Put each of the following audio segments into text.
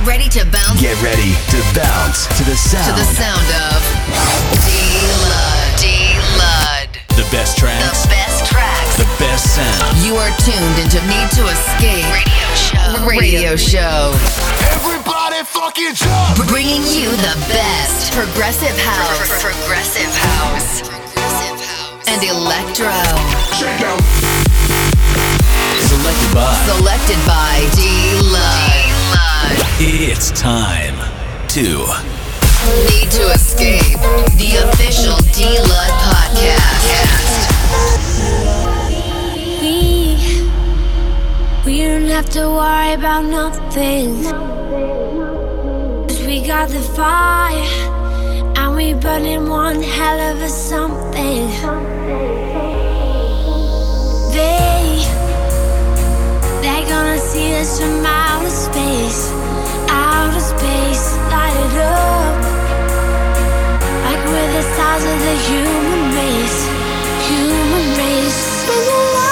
Get ready to bounce. Get ready to bounce to the sound. To the sound of D-Lud. D-Lud. The best tracks. The best tracks. The best sound. You are tuned into Need to Escape Radio Show. Radio Show. Everybody fucking jump! Bringing you the best progressive house. Progressive house. And electro. Selected by. Selected by D-Lud. It's time to Need to Escape. The official D-Lud podcast. We, we don't have to worry about nothing. Cause we got the fire, and we burning one hell of a something. They, they're gonna see us from outer space, outer space, light it up. Like we're the stars of the human race, human race.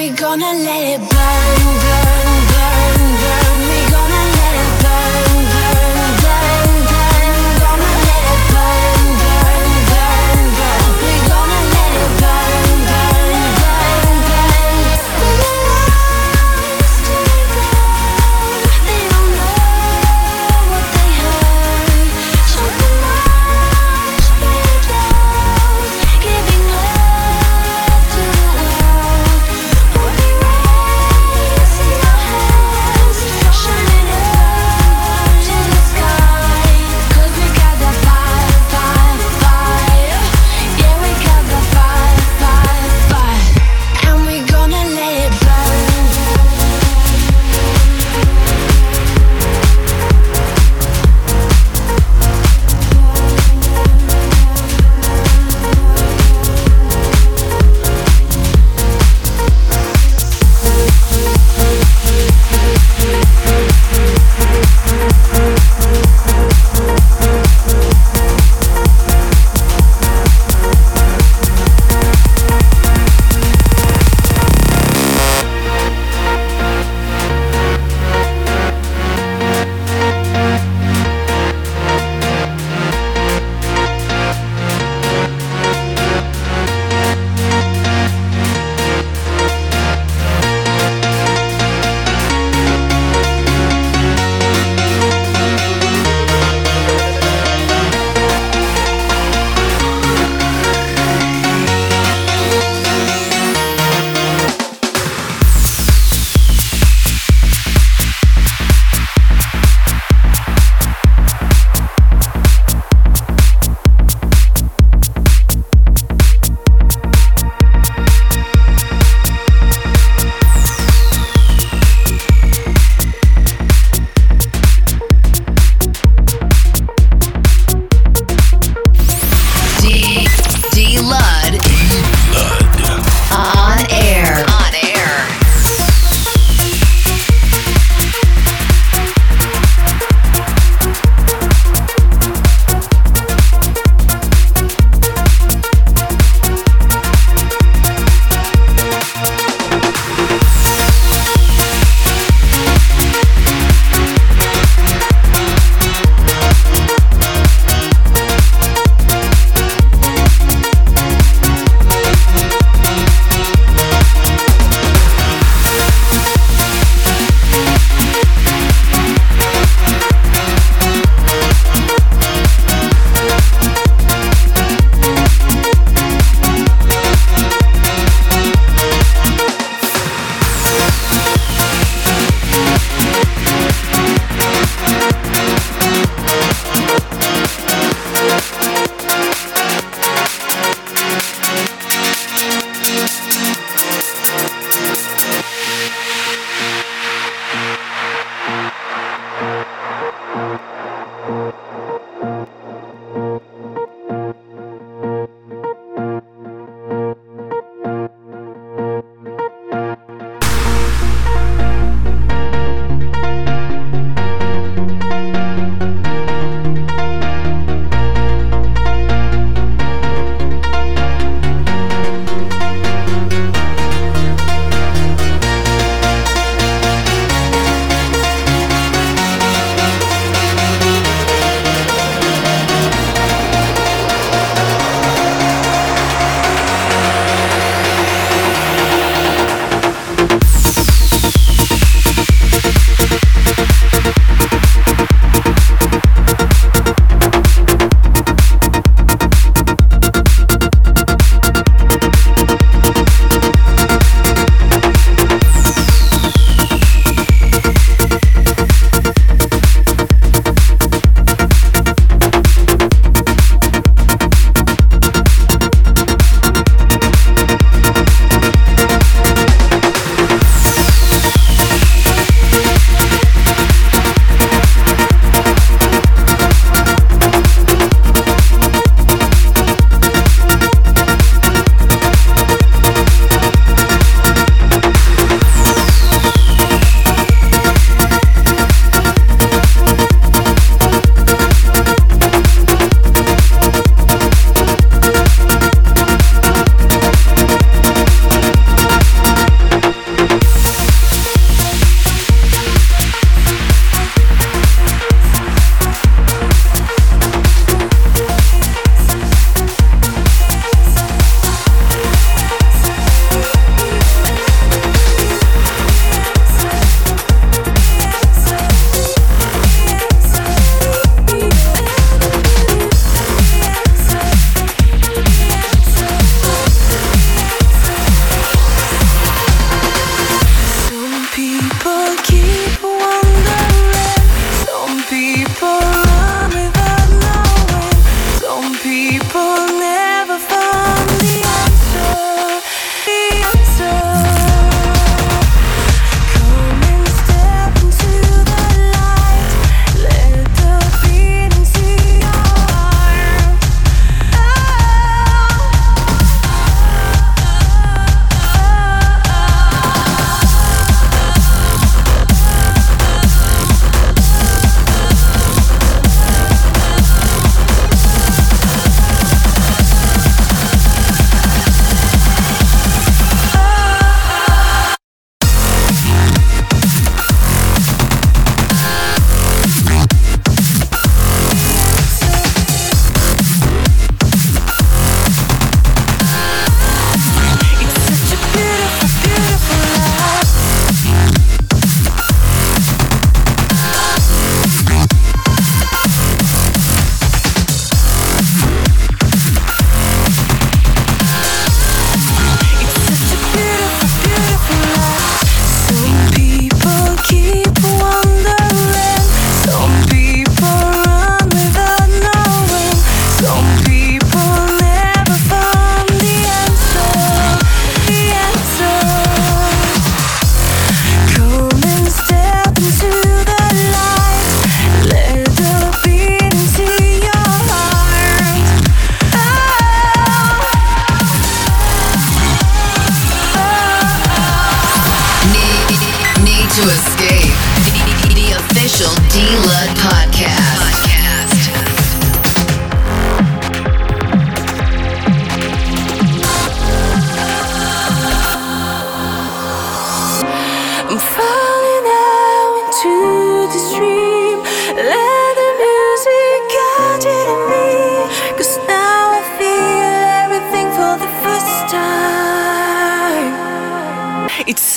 we gonna let it burn, burn.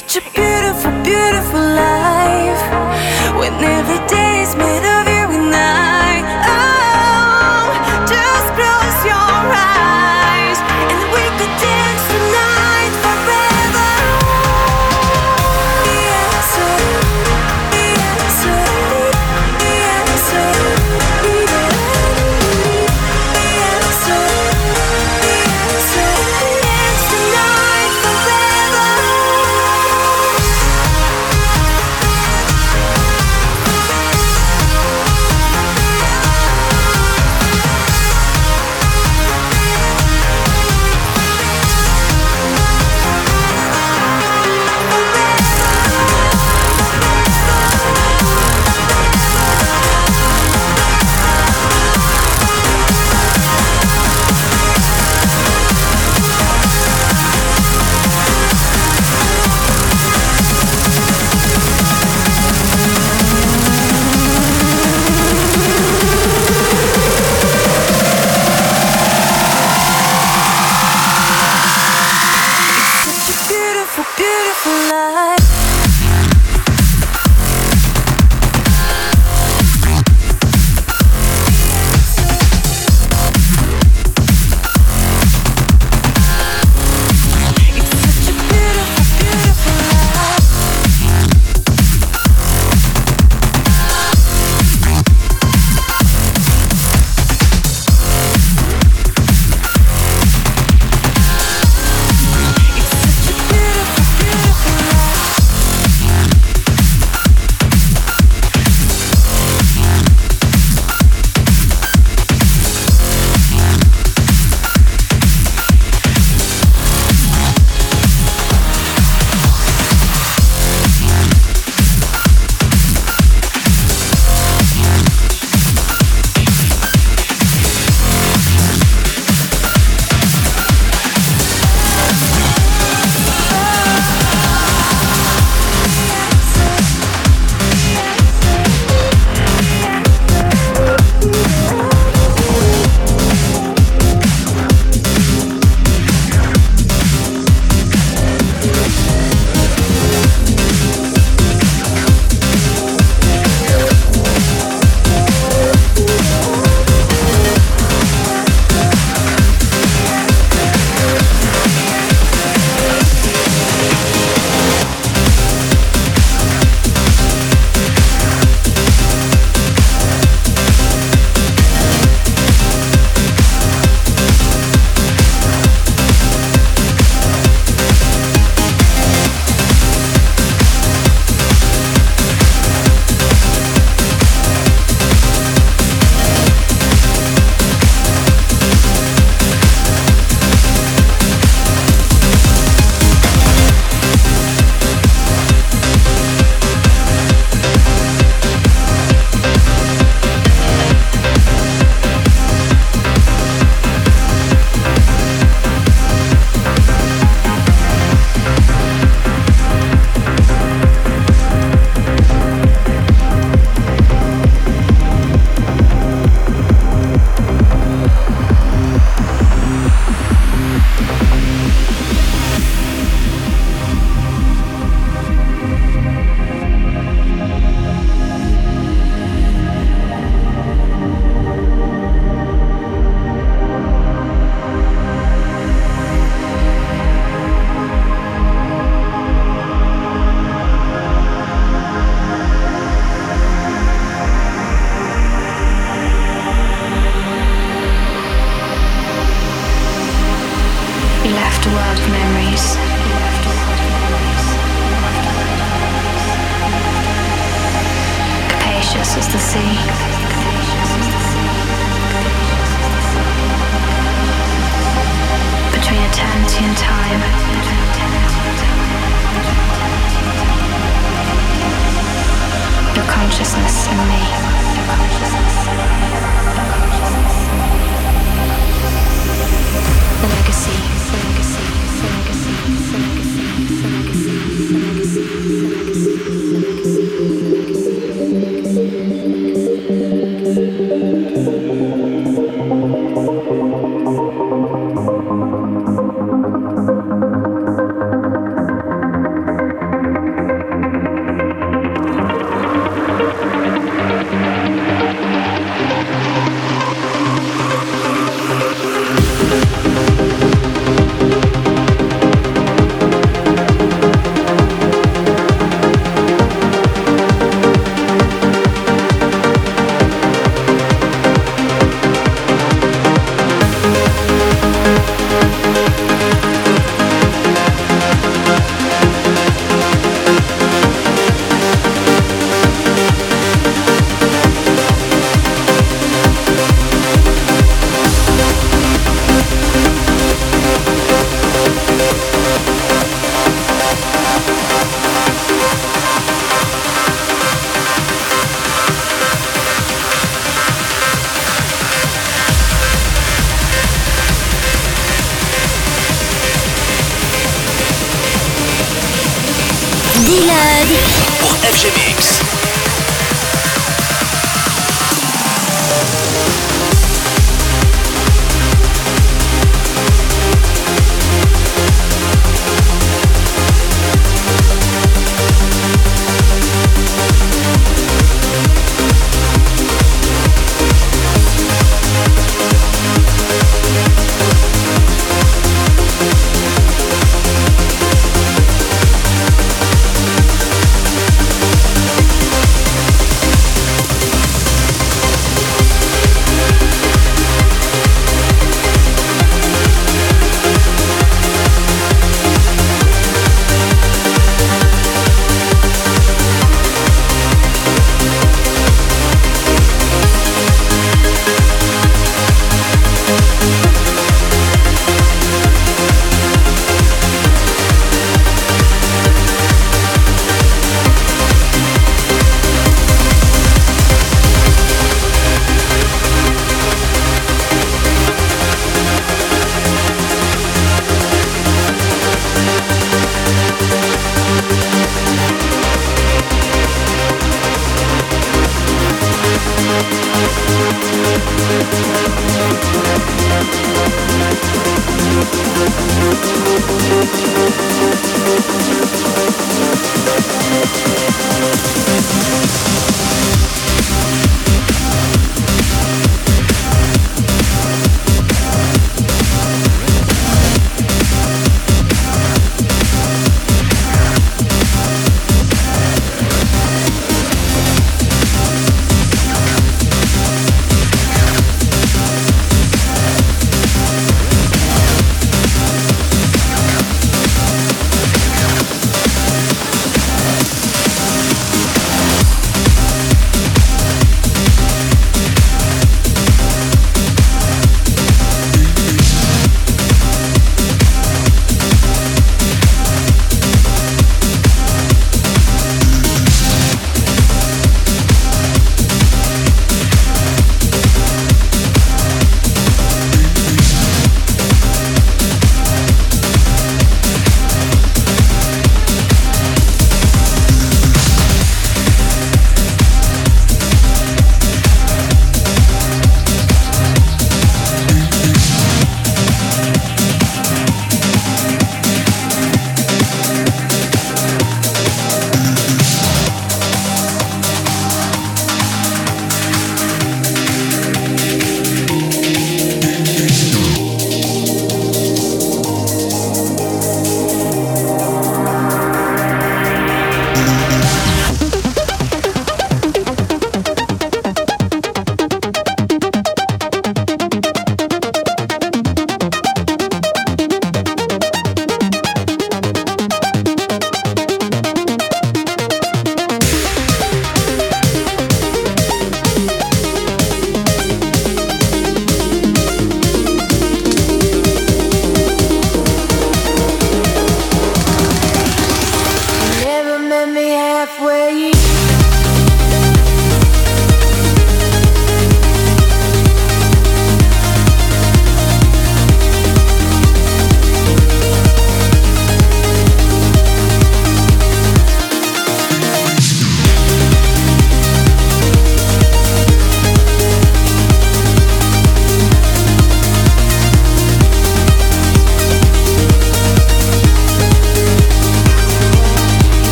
Such a beautiful,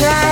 tried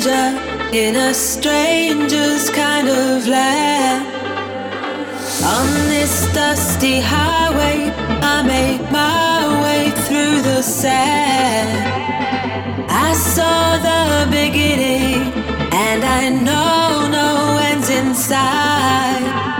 stranger in a stranger's kind of land. On this dusty highway, I make my way through the sand. I saw the beginning, and I know no ends inside.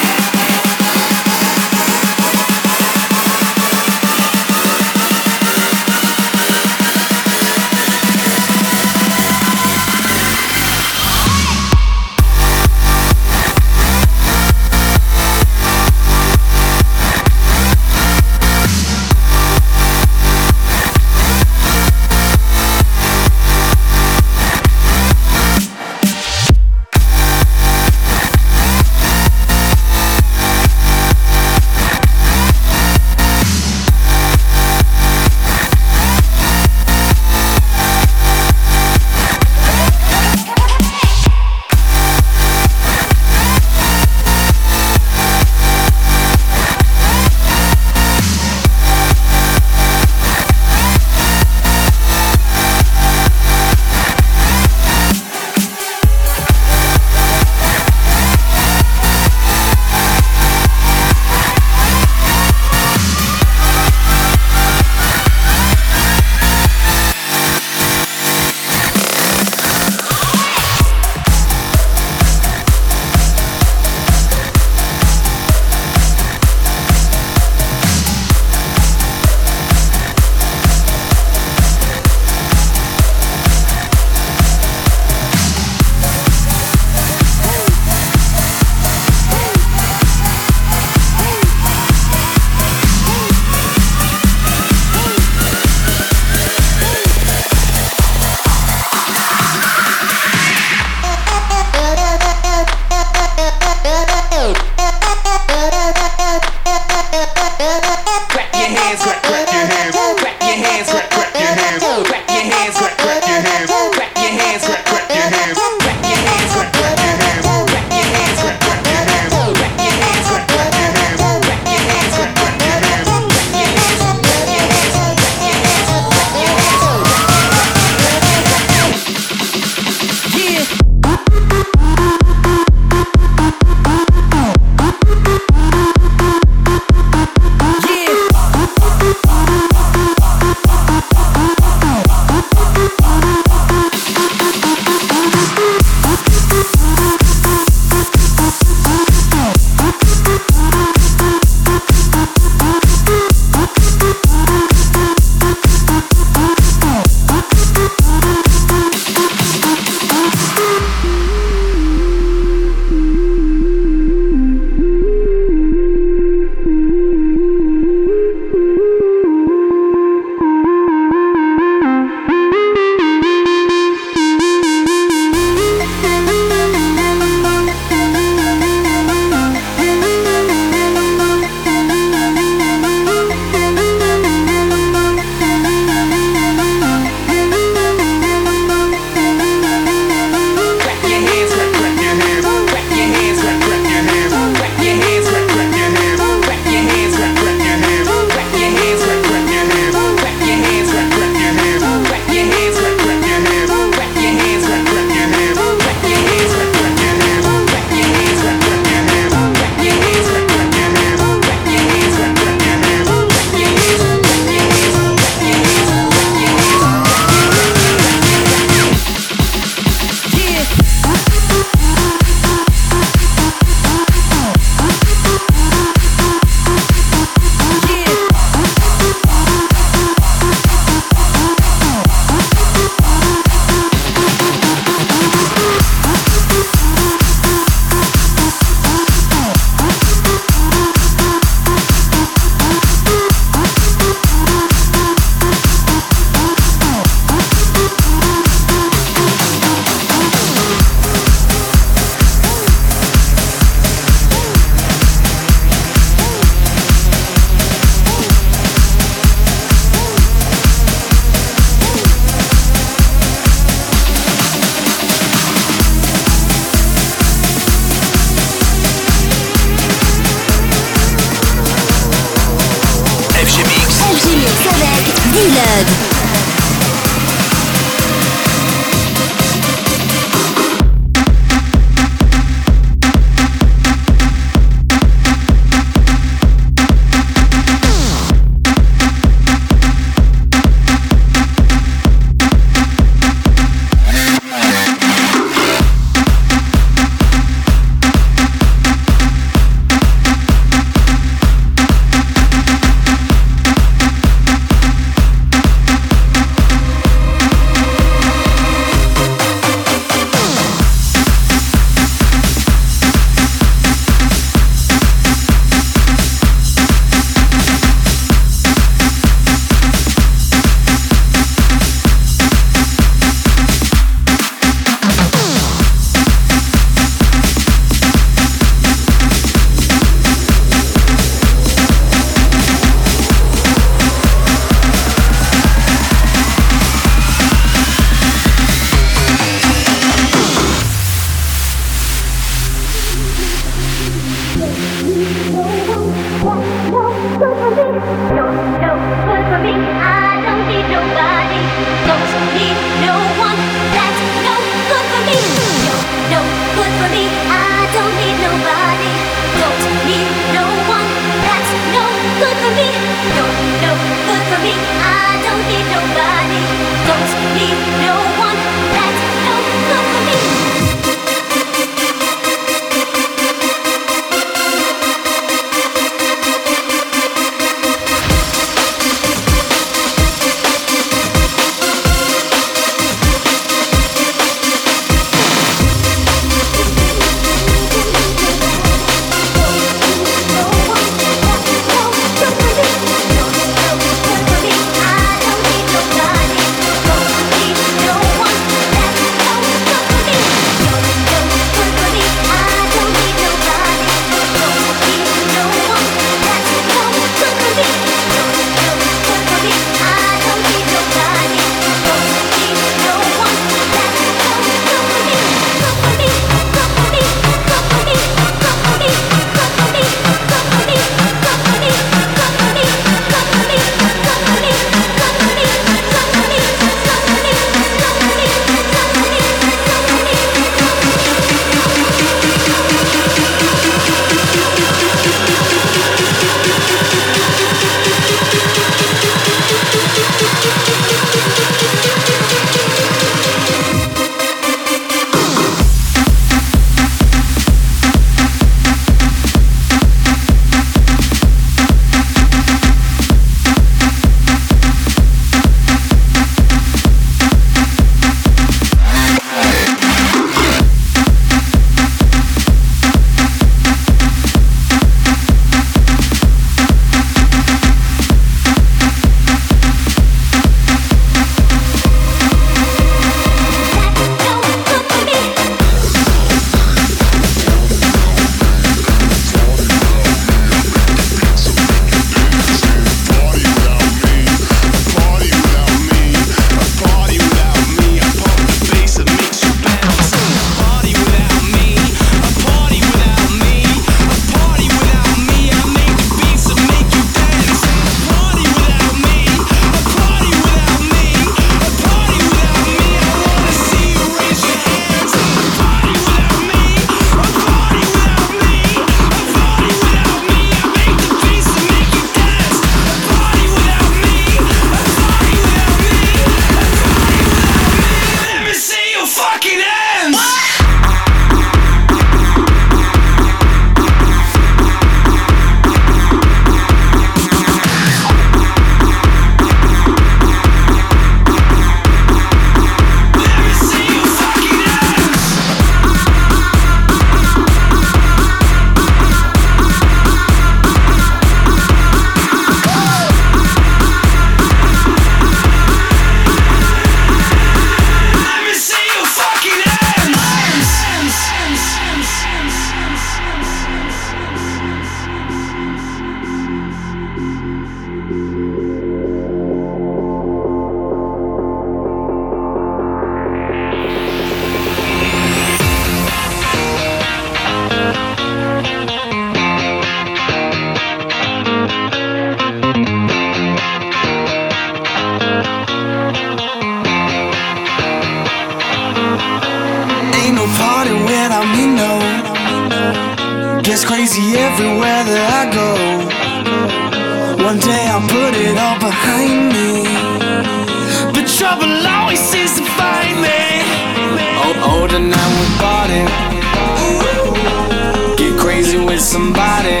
somebody.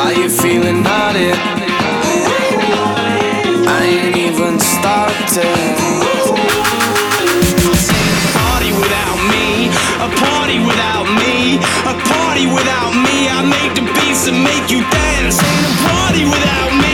Are you feeling hurted? I ain't even started. A party without me, a party without me, a party without me. I make the beats and make you dance. Ain't a party without me.